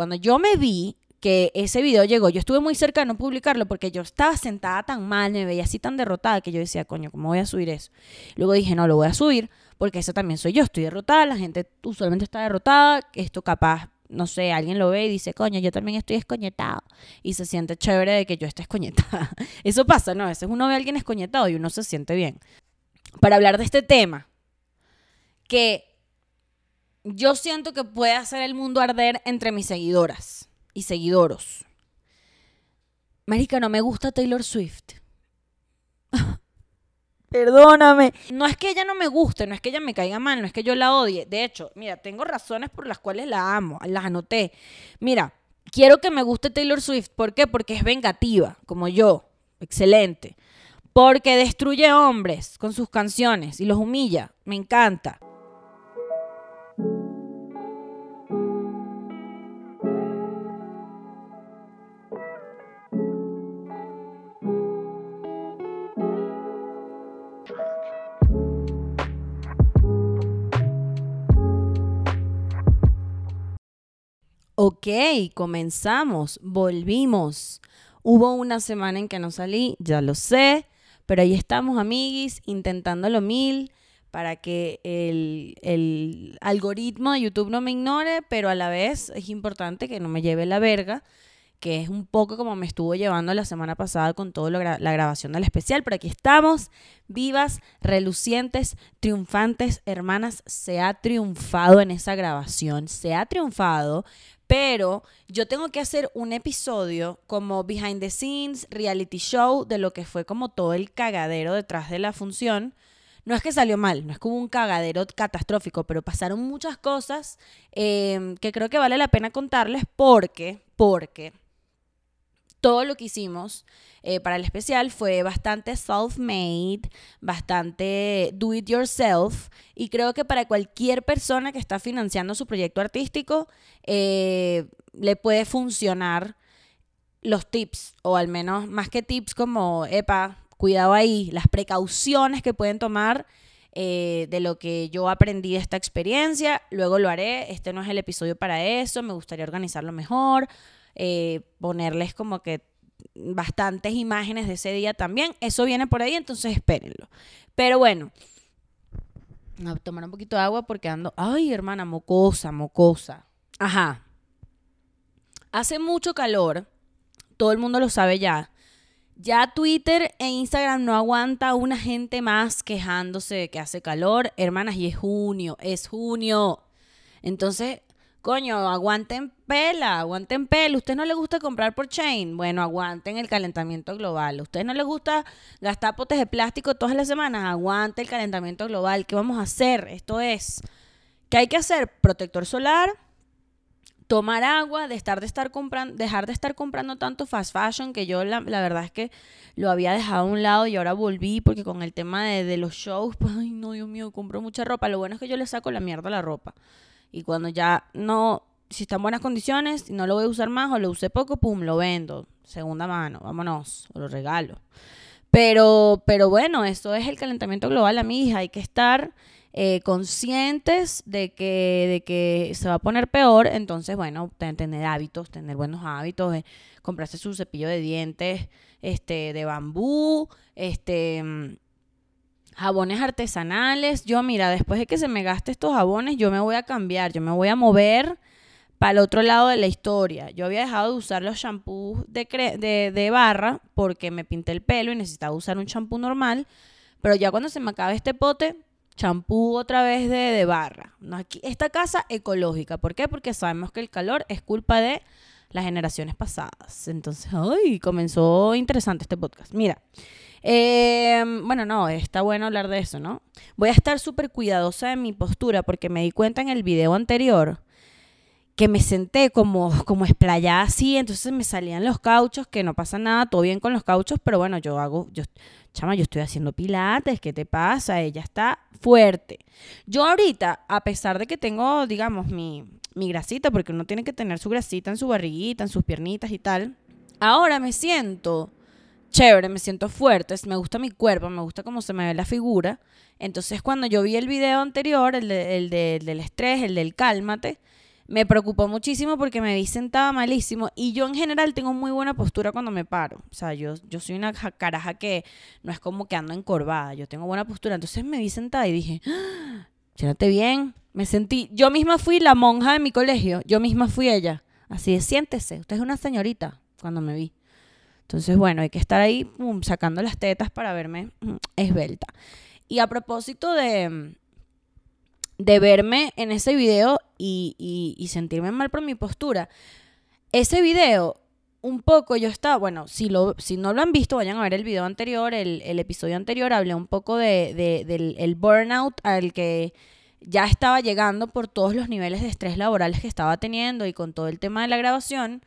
cuando yo me vi que ese video llegó, yo estuve muy cerca de no publicarlo porque yo estaba sentada tan mal, me veía así tan derrotada que yo decía, coño, ¿cómo voy a subir eso? Luego dije, no, lo voy a subir porque eso también soy yo, estoy derrotada, la gente usualmente está derrotada, esto capaz, no sé, alguien lo ve y dice, coño, yo también estoy escoñetado y se siente chévere de que yo esté escoñetada. Eso pasa, ¿no? A veces uno ve a alguien escoñetado y uno se siente bien. Para hablar de este tema, que yo siento que puede hacer el mundo arder entre mis seguidoras y seguidoros. Marica, no me gusta Taylor Swift. Perdóname. No es que ella no me guste, no es que ella me caiga mal, no es que yo la odie. De hecho, mira, tengo razones por las cuales la amo, las anoté. Mira, quiero que me guste Taylor Swift. ¿Por qué? Porque es vengativa, como yo. Excelente. Porque destruye hombres con sus canciones y los humilla. Me encanta. Ok, comenzamos, volvimos. Hubo una semana en que no salí, ya lo sé, pero ahí estamos, amiguis, intentándolo mil para que el, el, algoritmo de YouTube no me ignore, pero a la vez es importante que no me lleve la verga, que es un poco como me estuvo llevando la semana pasada con toda la grabación del especial. Pero aquí estamos, vivas, relucientes, triunfantes, hermanas. Se ha triunfado en esa grabación, se ha triunfado, pero yo tengo que hacer un episodio como behind the scenes, reality show, de lo que fue como todo el cagadero detrás de la función. No es que salió mal, no es como un cagadero catastrófico, pero pasaron muchas cosas em, que creo que vale la pena contarles porque, porque todo lo que hicimos eh, para el especial fue bastante self-made, bastante do it yourself. Y creo que para cualquier persona que está financiando su proyecto artístico, eh, le puede funcionar los tips, o al menos más que tips como, epa, cuidado ahí, las precauciones que pueden tomar. Eh, de lo que yo aprendí de esta experiencia, luego lo haré, este no es el episodio para eso, me gustaría organizarlo mejor, eh, ponerles como que bastantes imágenes de ese día también. Eso viene por ahí, entonces espérenlo. Pero bueno, a tomar un poquito de agua porque ando, ay hermana, mocosa, mocosa. Ajá. Hace mucho calor, todo el mundo lo sabe ya. Ya Twitter e Instagram no aguanta una gente más quejándose de que hace calor. Hermanas, y es junio, es junio. Entonces, Coño, aguanten pela, aguanten pela. ¿Usted no le gusta comprar por chain? Bueno, aguanten el calentamiento global. ¿Usted no le gusta gastar potes de plástico todas las semanas? Aguante el calentamiento global. ¿Qué vamos a hacer? Esto es, ¿qué hay que hacer? Protector solar, tomar agua, de de estar comprando, dejar de estar comprando tanto fast fashion, que yo la, verdad es que lo había dejado a un lado y ahora volví porque con el tema de, de los shows, pues, ay no, Dios mío, compro mucha ropa. Lo bueno es que yo le saco la mierda a la ropa. Y cuando ya no, si está en buenas condiciones y no lo voy a usar más o lo usé poco, pum, lo vendo. Segunda mano, vámonos, o lo regalo. Pero, pero bueno, esto es el calentamiento global, a mi hija. Hay que estar eh, conscientes de que, de que se va a poner peor. Entonces, bueno, tener hábitos, tener buenos hábitos, de comprarse su cepillo de dientes este, de bambú, este jabones artesanales. Yo, mira, después de que se me gaste estos jabones, yo me voy a cambiar, yo me voy a mover para el otro lado de la historia. Yo había dejado de usar los shampoos de, de, barra porque me pinté el pelo y necesitaba usar un champú normal. Pero ya cuando se me acabe este pote, champú otra vez de, de barra. No, aquí, esta casa ecológica. ¿Por qué? Porque sabemos que el calor es culpa de las generaciones pasadas. Entonces, ay, comenzó interesante este podcast. Mira, Em, bueno, no, está bueno hablar de eso, ¿no? Voy a estar súper cuidadosa de mi postura porque me di cuenta en el video anterior que me senté como, como esplayada así, entonces me salían los cauchos, que no pasa nada, todo bien con los cauchos, pero bueno, yo hago, yo, chama, yo estoy haciendo pilates, ¿qué te pasa? Ella está fuerte. Yo ahorita, a pesar de que tengo, digamos, mi, mi grasita, porque uno tiene que tener su grasita en su barriguita, en sus piernitas y tal, ahora me siento chévere, me siento fuerte, me gusta mi cuerpo, me gusta cómo se me ve la figura. Entonces cuando yo vi el video anterior, el, del estrés, el del cálmate, me preocupó muchísimo porque me vi sentada malísimo y yo en general tengo muy buena postura cuando me paro. O sea, yo, yo soy una caraja que no es como que ando encorvada, yo tengo buena postura. Entonces me vi sentada y dije, ¡Ah! bien. Me sentí, yo misma fui la monja de mi colegio, yo misma fui ella. Así de, siéntese, usted es una señorita cuando me vi. Entonces, bueno, hay que estar ahí sacando las tetas para verme mm, esbelta. Y a propósito de, de verme en ese video y, sentirme mal por mi postura. Ese video, un poco yo estaba, bueno, si, lo, si no lo han visto, vayan a ver el video anterior, el, episodio anterior, hablé un poco de, del el burnout al que ya estaba llegando por todos los niveles de estrés laborales que estaba teniendo y con todo el tema de la grabación.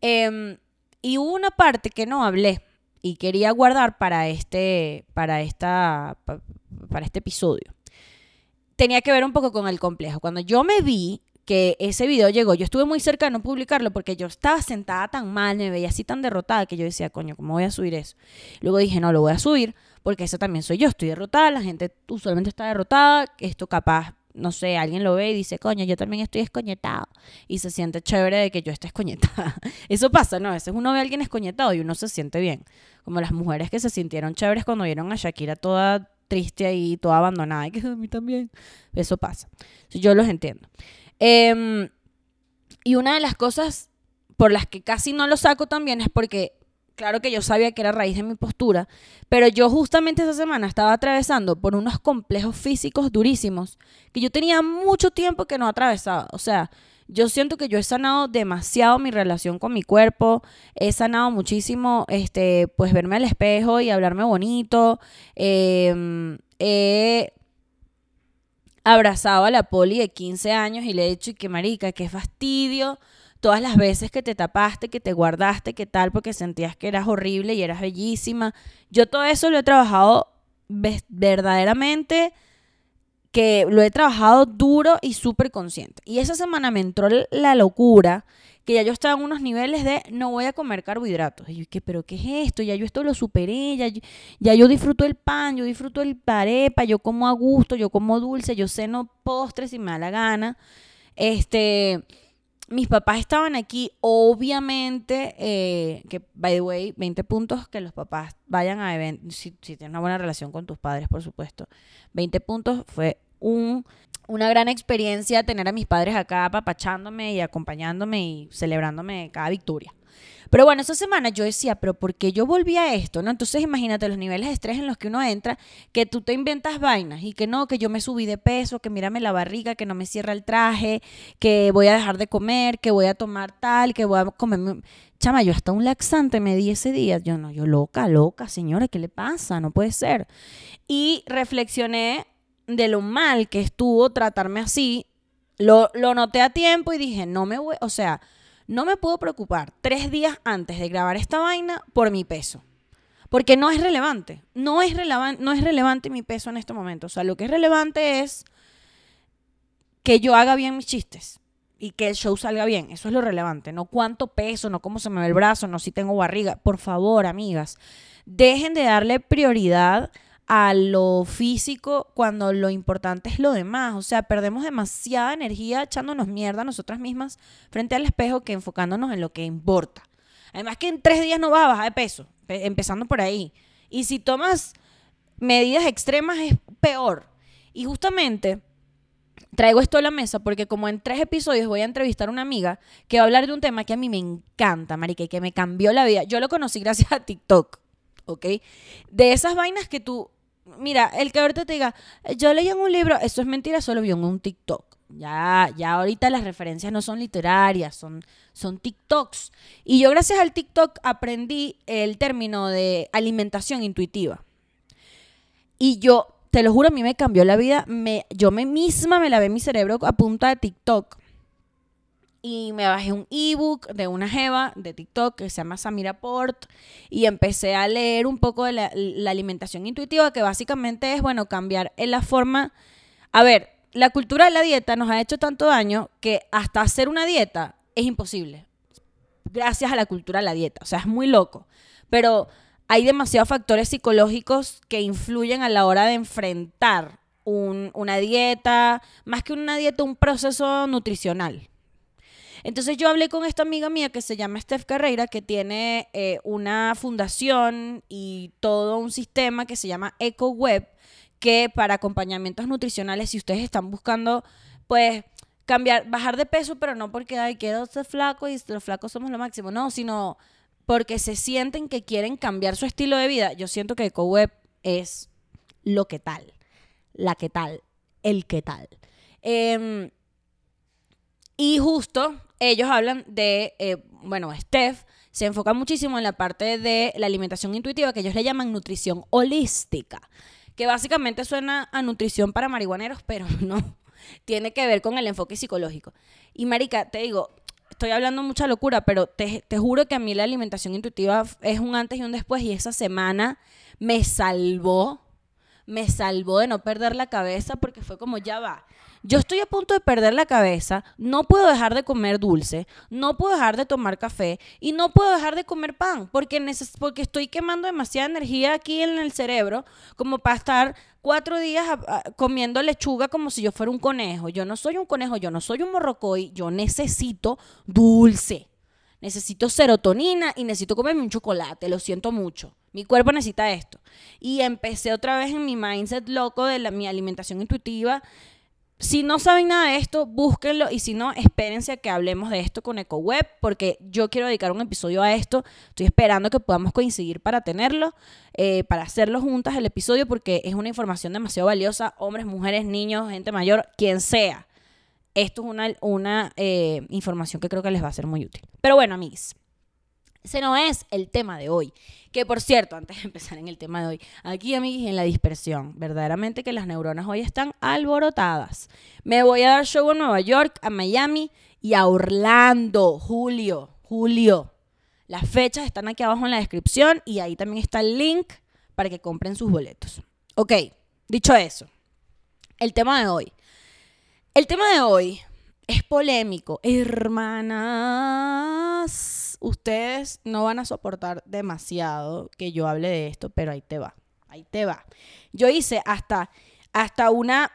Em, y una parte que no hablé y quería guardar para este, para esta, para este episodio tenía que ver un poco con el complejo. Cuando yo me vi que ese video llegó, yo estuve muy cerca de no publicarlo porque yo estaba sentada tan mal, me veía así tan derrotada que yo decía, coño, ¿cómo voy a subir eso? Luego dije, no, lo voy a subir porque eso también soy yo, estoy derrotada, la gente usualmente está derrotada, esto capaz, no sé, alguien lo ve y dice, coño, yo también estoy escoñetado y se siente chévere de que yo esté escoñetada. Eso pasa, ¿no? A veces uno ve a alguien escoñetado y uno se siente bien, como las mujeres que se sintieron chéveres cuando vieron a Shakira toda triste ahí, toda abandonada, y que a mí también. Eso pasa. Yo los entiendo. Em, y una de las cosas por las que casi no lo saco también es porque, claro que yo sabía que era raíz de mi postura, pero yo justamente esa semana estaba atravesando por unos complejos físicos durísimos que yo tenía mucho tiempo que no atravesaba. O sea, yo siento que yo he sanado demasiado mi relación con mi cuerpo, he sanado muchísimo, este, pues verme al espejo y hablarme bonito, he abrazado a la poli de 15 años y le he dicho, y que marica, qué fastidio, todas las veces que te tapaste, que te guardaste, que tal, porque sentías que eras horrible y eras bellísima. Yo todo eso lo he trabajado verdaderamente que lo he trabajado duro y súper consciente. Y esa semana me entró la locura que ya yo estaba en unos niveles de no voy a comer carbohidratos. Y yo, ¿qué, ¿pero qué es esto? Ya yo esto lo superé, ya, ya yo disfruto el pan, yo disfruto el parepa, yo como a gusto, yo como dulce, yo ceno postres si me da la gana. Este, mis papás estaban aquí, obviamente, eh, que, by the way, 20 puntos que los papás vayan a eventos, si, si tienes una buena relación con tus padres, por supuesto. 20 puntos fue un, una gran experiencia tener a mis padres acá apapachándome y acompañándome y celebrándome cada victoria. Pero bueno, esa semana yo decía, pero ¿por qué yo volví a esto? ¿no? Entonces imagínate los niveles de estrés en los que uno entra, que tú te inventas vainas y que no, que yo me subí de peso, que mírame la barriga, que no me cierra el traje, que voy a dejar de comer, que voy a tomar tal, que voy a comer... Chama, yo hasta un laxante me di ese día. Yo no, yo loca, loca, señora, ¿qué le pasa? No puede ser. Y reflexioné de lo mal que estuvo tratarme así. Lo, lo noté a tiempo y dije, no me voy, o sea no me puedo preocupar tres días antes de grabar esta vaina por mi peso. Porque no es relevante. No es, no es relevante mi peso en este momento. O sea, lo que es relevante es que yo haga bien mis chistes y que el show salga bien. Eso es lo relevante. No cuánto peso, no cómo se me ve el brazo, no si tengo barriga. Por favor, amigas, dejen de darle prioridad a lo físico cuando lo importante es lo demás. O sea, perdemos demasiada energía echándonos mierda a nosotras mismas frente al espejo que enfocándonos en lo que importa. Además que en tres días no vas a bajar de peso, empezando por ahí. Y si tomas medidas extremas es peor. Y justamente traigo esto a la mesa porque como en tres episodios voy a entrevistar a una amiga que va a hablar de un tema que a mí me encanta, marica, y que me cambió la vida. Yo lo conocí gracias a TikTok, ¿ok? De esas vainas que tú mira, el que ahorita te diga, yo leí en un libro, eso es mentira, solo vio en un TikTok. Ya, ya ahorita las referencias no son literarias, son, son TikToks. Y yo gracias al TikTok aprendí el término de alimentación intuitiva. Y yo, te lo juro, a mí me cambió la vida. Me, yo me misma me lavé mi cerebro a punta de TikTok y me bajé un ebook de una jeva de TikTok que se llama Samira Port y empecé a leer un poco de la, alimentación intuitiva que básicamente es, bueno, cambiar en la forma... A ver, la cultura de la dieta nos ha hecho tanto daño que hasta hacer una dieta es imposible. Gracias a la cultura de la dieta. O sea, es muy loco. Pero hay demasiados factores psicológicos que influyen a la hora de enfrentar una dieta, más que una dieta, un proceso nutricional. Entonces yo hablé con esta amiga mía que se llama Steph Carreira, que tiene eh, una fundación y todo un sistema que se llama EcoWeb, que para acompañamientos nutricionales, si ustedes están buscando, pues cambiar, bajar de peso, pero no porque, ay, quiero ser flaco y los flacos somos lo máximo, no, sino porque se sienten que quieren cambiar su estilo de vida. Yo siento que EcoWeb es lo que tal, la que tal, el que tal. Em, y justo ellos hablan de, eh, bueno, Steph se enfoca muchísimo en la parte de la alimentación intuitiva que ellos le llaman nutrición holística, que básicamente suena a nutrición para marihuaneros, pero no, tiene que ver con el enfoque psicológico. Y Marica, te digo, estoy hablando mucha locura, pero te, te juro que a mí la alimentación intuitiva es un antes y un después y esa semana me salvó, me salvó de no perder la cabeza porque fue como ya va yo estoy a punto de perder la cabeza, no puedo dejar de comer dulce, no puedo dejar de tomar café y no puedo dejar de comer pan porque, porque estoy quemando demasiada energía aquí en el cerebro como para estar cuatro días comiendo lechuga como si yo fuera un conejo. Yo no soy un conejo, yo no soy un morrocoy, yo necesito dulce. Necesito serotonina y necesito comerme un chocolate, lo siento mucho. Mi cuerpo necesita esto. Y empecé otra vez en mi mindset loco de la, mi alimentación intuitiva si no saben nada de esto, búsquenlo y si no, espérense a que hablemos de esto con EcoWeb porque yo quiero dedicar un episodio a esto. Estoy esperando que podamos coincidir para tenerlo, eh, para hacerlo juntas el episodio porque es una información demasiado valiosa. Hombres, mujeres, niños, gente mayor, quien sea. Esto es una, eh, información que creo que les va a ser muy útil. Pero bueno, amigos, ese no es el tema de hoy. Que por cierto, antes de empezar en el tema de hoy, aquí amigos en la dispersión, verdaderamente que las neuronas hoy están alborotadas. Me voy a dar show a Nueva York, a Miami y a Orlando, julio, julio. Las fechas están aquí abajo en la descripción y ahí también está el link para que compren sus boletos. Ok, dicho eso, el tema de hoy. El tema de hoy es polémico. Hermanas ustedes no van a soportar demasiado que yo hable de esto, pero ahí te va, ahí te va. Yo hice hasta, hasta una,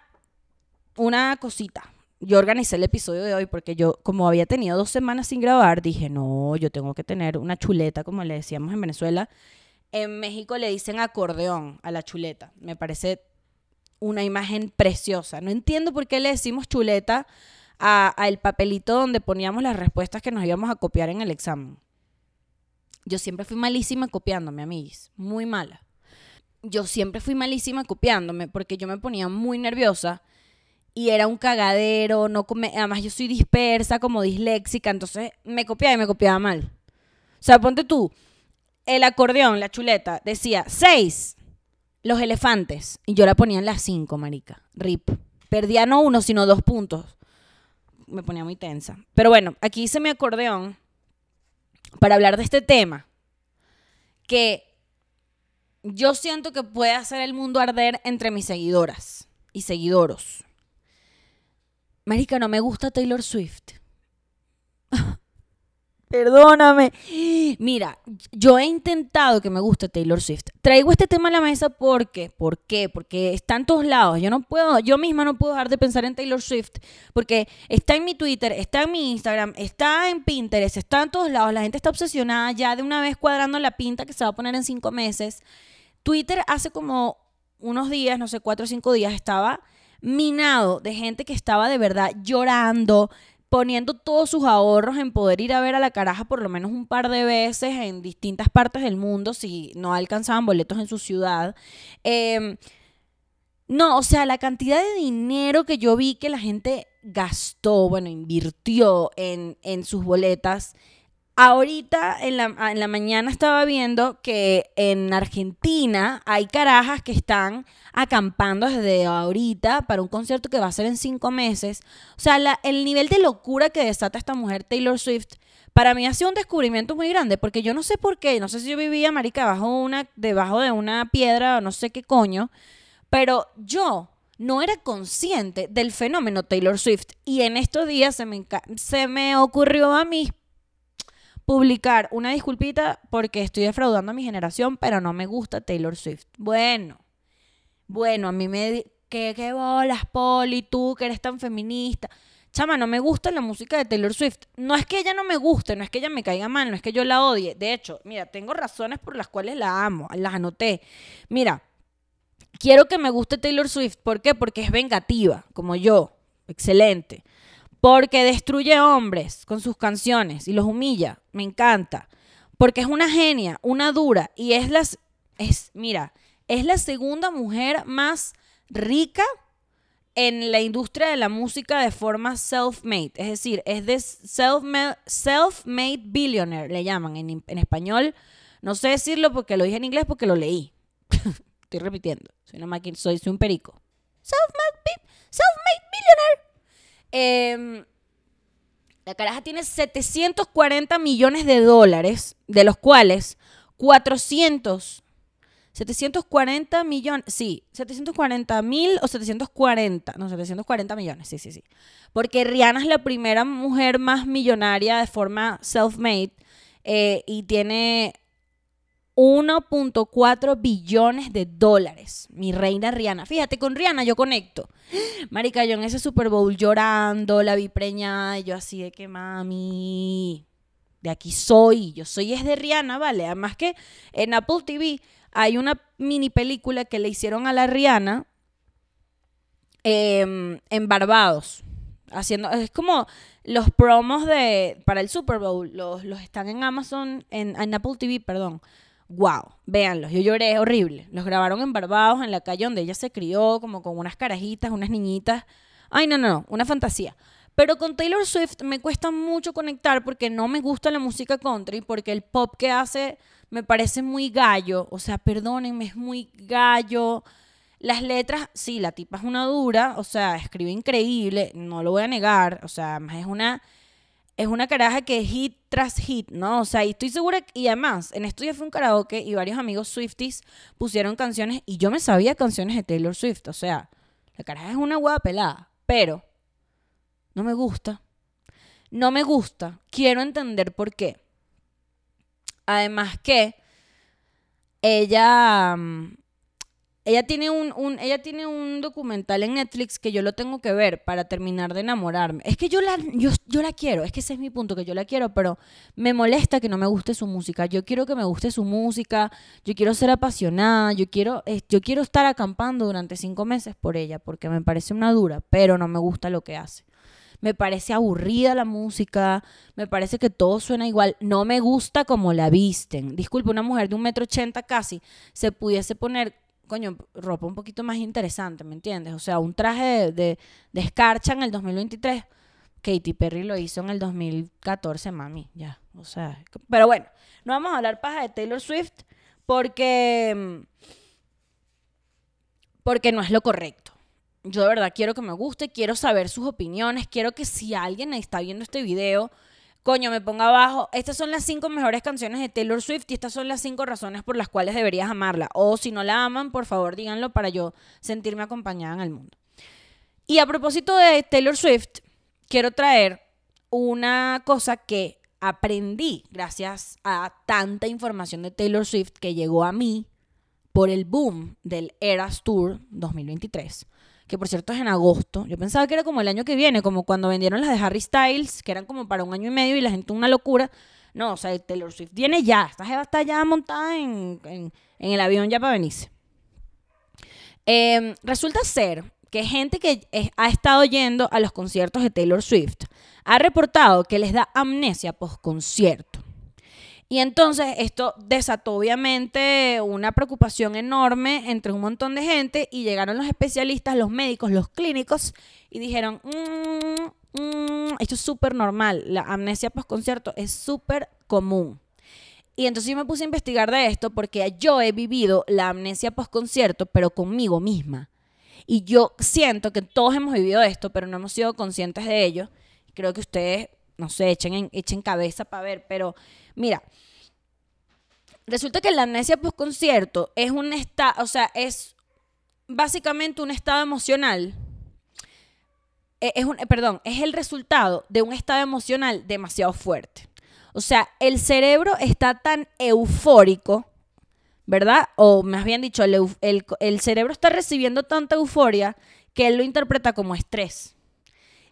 una cosita. Yo organicé el episodio de hoy porque yo, como había tenido dos semanas sin grabar, dije, no, yo tengo que tener una chuleta, como le decíamos en Venezuela. En México le dicen acordeón a la chuleta. Me parece una imagen preciosa. No entiendo por qué le decimos chuleta a, el papelito donde poníamos las respuestas que nos íbamos a copiar en el examen. Yo siempre fui malísima copiándome, amigos, muy mala. Yo siempre fui malísima copiándome porque yo me ponía muy nerviosa y era un cagadero, no come, además yo soy dispersa, como disléxica, entonces me copiaba y me copiaba mal. O sea, ponte tú, el acordeón, la chuleta, decía seis, los elefantes, y yo la ponía en las cinco, marica, rip. Perdía no uno, sino dos puntos me ponía muy tensa. Pero bueno, aquí hice mi acordeón para hablar de este tema que yo siento que puede hacer el mundo arder entre mis seguidoras y seguidoros. Marica, no me gusta Taylor Swift. Perdóname. Mira, yo he intentado que me guste Taylor Swift. Traigo este tema a la mesa porque, ¿por qué? Porque está en todos lados. Yo no puedo, yo misma no puedo dejar de pensar en Taylor Swift porque está en mi Twitter, está en mi Instagram, está en Pinterest, está en todos lados. La gente está obsesionada ya de una vez cuadrando la pinta que se va a poner en cinco meses. Twitter hace como unos días, no sé, cuatro o cinco días, estaba minado de gente que estaba de verdad llorando, poniendo todos sus ahorros en poder ir a ver a la caraja por lo menos un par de veces en distintas partes del mundo si no alcanzaban boletos en su ciudad. Em, no, o sea, la cantidad de dinero que yo vi que la gente gastó, bueno, invirtió en, en sus boletas Ahorita en la, en la, mañana estaba viendo que en Argentina hay carajas que están acampando desde ahorita para un concierto que va a ser en cinco meses. O sea, el nivel de locura que desata esta mujer Taylor Swift, para mí ha sido un descubrimiento muy grande, porque yo no sé por qué, no sé si yo vivía, marica, debajo, una, debajo de una piedra o no sé qué coño, pero yo no era consciente del fenómeno Taylor Swift. Y en estos días se me, se me ocurrió a mí publicar una disculpita porque estoy defraudando a mi generación, pero no me gusta Taylor Swift. Bueno, bueno, a mí me... ¿Qué, qué bolas, Poli, tú que eres tan feminista? chama, no me gusta la música de Taylor Swift. No es que ella no me guste, no es que ella me caiga mal, no es que yo la odie. De hecho, mira, tengo razones por las cuales la amo, las anoté. Mira, quiero que me guste Taylor Swift. ¿Por qué? Porque es vengativa, como yo. Excelente. Porque destruye hombres con sus canciones y los humilla. Me encanta. Porque es una genia, una dura. Y es las. Es, mira, es la segunda mujer más rica en la industria de la música de forma self-made. Es decir, es de self-made billionaire, le llaman en, en, español. No sé decirlo porque lo dije en inglés porque lo leí. Estoy repitiendo. Soy una máquina, soy, soy un perico. Self-made self billionaire. Eh, la caraja tiene 740 millones de dólares, de los cuales 400 740 millones, sí, 740 mil o 740, no, 740 millones, sí, sí, sí. Porque Rihanna es la primera mujer más millonaria de forma self-made eh, y tiene 1.4 billones de dólares. Mi reina Rihanna. Fíjate, con Rihanna yo conecto. Marica, yo en ese Super Bowl llorando, la vi preñada y yo así de que mami, de aquí soy. Yo soy es de Rihanna, ¿vale? Además que en Apple TV hay una mini película que le hicieron a la Rihanna em, en Barbados. Haciendo, es como los promos de para el Super Bowl, los, están en Amazon, en, Apple TV, perdón. Wow, véanlos, yo lloré horrible. Los grabaron en Barbados, en la calle donde ella se crió, como con unas carajitas, unas niñitas. Ay, no, no, no, una fantasía. Pero con Taylor Swift me cuesta mucho conectar porque no me gusta la música country, porque el pop que hace me parece muy gallo, o sea, perdónenme, es muy gallo. Las letras, sí, la tipa es una dura, o sea, escribe increíble, no lo voy a negar, o sea, es una es una caraja que hit tras hit, ¿no? O sea, y estoy segura, y además, en esto ya fue un karaoke y varios amigos Swifties pusieron canciones y yo me sabía canciones de Taylor Swift, o sea, la caraja es una hueá pelada, pero no me gusta. No me gusta. Quiero entender por qué. Además que ella, mm, ella tiene un, ella tiene un documental en Netflix que yo lo tengo que ver para terminar de enamorarme. Es que yo la, yo, yo la quiero, es que ese es mi punto, que yo la quiero, pero me molesta que no me guste su música. Yo quiero que me guste su música, yo quiero ser apasionada, yo quiero, yo quiero estar acampando durante cinco meses por ella, porque me parece una dura, pero no me gusta lo que hace me parece aburrida la música, me parece que todo suena igual, no me gusta como la visten. Disculpe, una mujer de un metro ochenta casi se pudiese poner, coño, ropa un poquito más interesante, ¿me entiendes? O sea, un traje de, de, escarcha en el 2023. Katy Perry lo hizo en el 2014, mami, ya. O sea, pero bueno, no vamos a hablar paja de Taylor Swift porque porque no es lo correcto yo de verdad quiero que me guste, quiero saber sus opiniones, quiero que si alguien está viendo este video, coño, me ponga abajo, estas son las cinco mejores canciones de Taylor Swift y estas son las cinco razones por las cuales deberías amarla. O si no la aman, por favor díganlo para yo sentirme acompañada en el mundo. Y a propósito de Taylor Swift, quiero traer una cosa que aprendí gracias a tanta información de Taylor Swift que llegó a mí por el boom del Eras Tour 2023 que por cierto es en agosto. Yo pensaba que era como el año que viene, como cuando vendieron las de Harry Styles, que eran como para un año y medio y la gente una locura. No, o sea, Taylor Swift viene ya. Esta jeva está ya montada en, el avión ya para venirse. Em, resulta ser que gente que ha estado yendo a los conciertos de Taylor Swift ha reportado que les da amnesia post concierto. Y entonces esto desató obviamente una preocupación enorme entre un montón de gente y llegaron los especialistas, los médicos, los clínicos y dijeron, mm, mm, esto es súper normal, la amnesia post-concierto es súper común. Y entonces yo me puse a investigar de esto porque yo he vivido la amnesia post-concierto, pero conmigo misma. Y yo siento que todos hemos vivido esto, pero no hemos sido conscientes de ello. Creo que ustedes, no sé, echen, echen cabeza para ver, pero Mira, resulta que la amnesia post-concierto es un estado, o sea, es básicamente un estado emocional. E, es un, perdón, es el resultado de un estado emocional demasiado fuerte. O sea, el cerebro está tan eufórico, ¿verdad? O más bien dicho, el, el cerebro está recibiendo tanta euforia que él lo interpreta como estrés.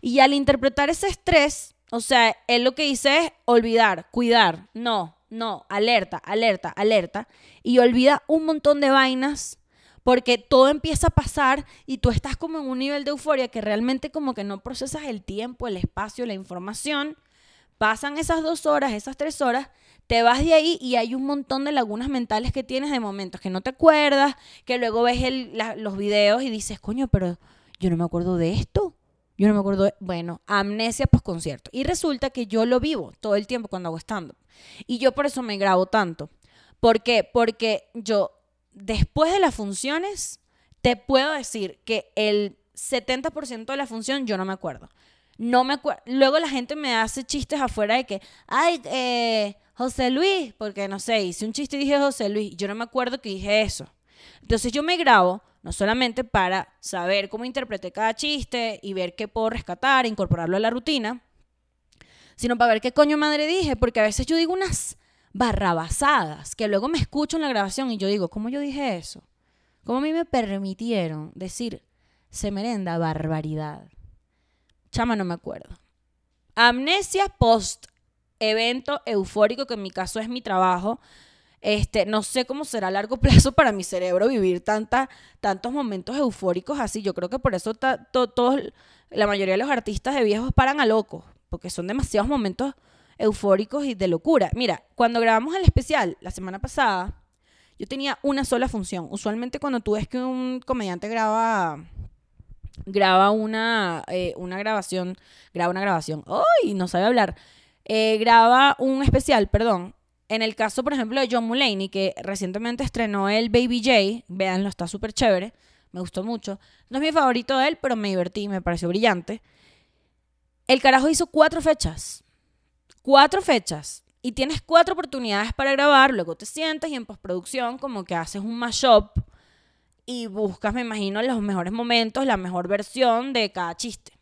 Y al interpretar ese estrés, o sea, él lo que dice es olvidar, cuidar, no, no, alerta, alerta, alerta. Y olvida un montón de vainas porque todo empieza a pasar y tú estás como en un nivel de euforia que realmente como que no procesas el tiempo, el espacio, la información. Pasan esas dos horas, esas tres horas, te vas de ahí y hay un montón de lagunas mentales que tienes de momentos que no te acuerdas, que luego ves los videos y dices, coño, pero yo no me acuerdo de esto. Yo no me acuerdo, bueno, amnesia post concierto. Y resulta que yo lo vivo todo el tiempo cuando hago stand-up. Y yo por eso me grabo tanto. ¿Por qué? Porque yo después de las funciones, te puedo decir que el 70% de la función yo no me acuerdo. No me. Luego la gente me hace chistes afuera de que, ay, eh, José Luis, porque no sé, hice un chiste y dije José Luis. Yo no me acuerdo que dije eso. Entonces yo me grabo no solamente para saber cómo interpreté cada chiste y ver qué puedo rescatar, incorporarlo a la rutina, sino para ver qué coño madre dije, porque a veces yo digo unas barrabasadas que luego me escucho en la grabación y yo digo, ¿cómo yo dije eso? ¿Cómo a mí me permitieron decir se merenda barbaridad? Chama, no me acuerdo. Amnesia post evento eufórico, que en mi caso es mi trabajo. Este, no sé cómo será a largo plazo para mi cerebro vivir tanta, tantos momentos eufóricos así. Yo creo que por eso todos, la mayoría de los artistas de viejos paran a locos, porque son demasiados momentos eufóricos y de locura. Mira, cuando grabamos el especial la semana pasada, yo tenía una sola función. Usualmente cuando tú ves que un comediante graba graba una, eh, una grabación, graba una grabación, ¡ay! No sabe hablar. Eh, graba un especial, perdón. En el caso, por ejemplo, de John Mulaney, que recientemente estrenó el Baby J, véanlo, está súper chévere, me gustó mucho. No es mi favorito de él, pero me divertí, me pareció brillante. El carajo hizo cuatro fechas cuatro fechas y tienes cuatro oportunidades para grabar, luego te sientas y en postproducción como que haces un mashup y buscas, me imagino, los mejores momentos, la mejor versión de cada chiste.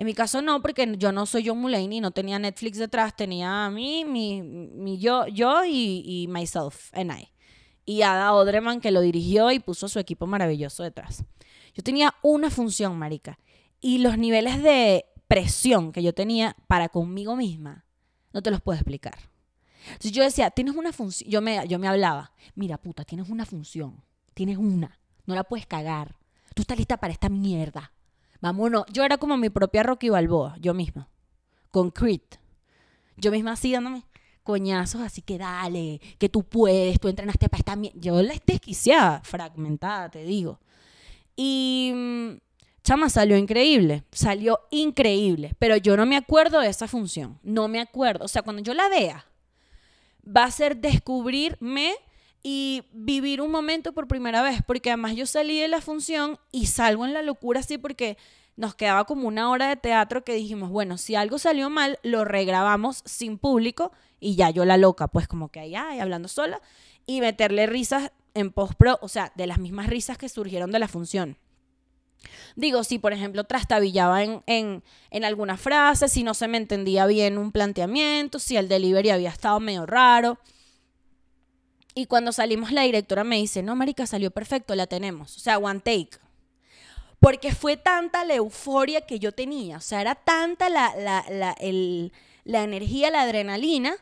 En mi caso no, porque yo no soy John Mulaney, no tenía Netflix detrás, tenía a mí, mi, mi yo, yo y, myself and I. Y Ada Odreman que lo dirigió y puso su equipo maravilloso detrás. Yo tenía una función, marica. Y los niveles de presión que yo tenía para conmigo misma, no te los puedo explicar. Si yo decía, tienes una función, yo me, yo me hablaba, mira puta, tienes una función, tienes una, no la puedes cagar, tú estás lista para esta mierda, vámonos. Yo era como mi propia Rocky Balboa, yo misma, con Creed. Yo misma así dándome coñazos, así que dale, que tú puedes, tú entrenaste para esta mierda. Yo la desquiciada, fragmentada, te digo. Y mm, Chama, salió increíble, salió increíble, pero yo no me acuerdo de esa función, no me acuerdo. O sea, cuando yo la vea, va a ser descubrirme y vivir un momento por primera vez, porque además yo salí de la función y salgo en la locura así porque nos quedaba como una hora de teatro que dijimos, bueno, si algo salió mal, lo regrabamos sin público y ya yo la loca, pues como que ahí, hablando sola y meterle risas en post-pro, o sea, de las mismas risas que surgieron de la función. Digo, si por ejemplo trastabillaba en, en, en alguna frase, si no se me entendía bien un planteamiento, si el delivery había estado medio raro. Y cuando salimos la directora me dice, no, Marica, salió perfecto, la tenemos. O sea, one take. Porque fue tanta la euforia que yo tenía, o sea, era tanta la, la, la, la energía, la adrenalina,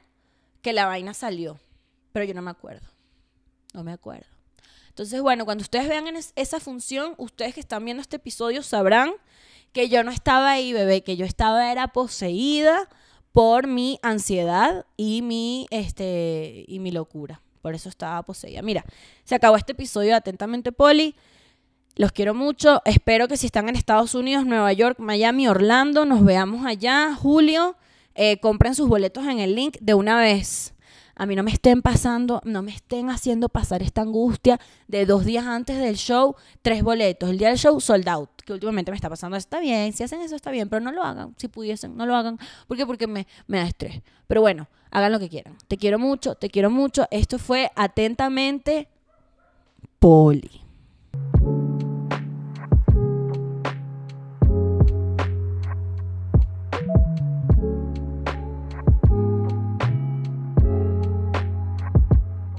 que la vaina salió. Pero yo no me acuerdo. No me acuerdo. Entonces, bueno, cuando ustedes vean esa función, ustedes que están viendo este episodio sabrán que yo no estaba ahí, bebé, que yo estaba era poseída por mi ansiedad y mi, este, y mi locura. Por eso estaba poseída. Mira, se acabó este episodio Atentamente Poli. Los quiero mucho. Espero que si están en Estados Unidos, Nueva York, Miami, Orlando, nos veamos allá. Julio, eh, compren sus boletos en el link de una vez a mí no me estén pasando, no me estén haciendo pasar esta angustia de dos días antes del show, tres boletos. El día del show, sold out, que últimamente me está pasando. Está bien, si hacen eso está bien, pero no lo hagan. Si pudiesen, no lo hagan. ¿Por qué? Porque me, me da estrés. Pero bueno, hagan lo que quieran. Te quiero mucho, te quiero mucho. Esto fue atentamente Poli.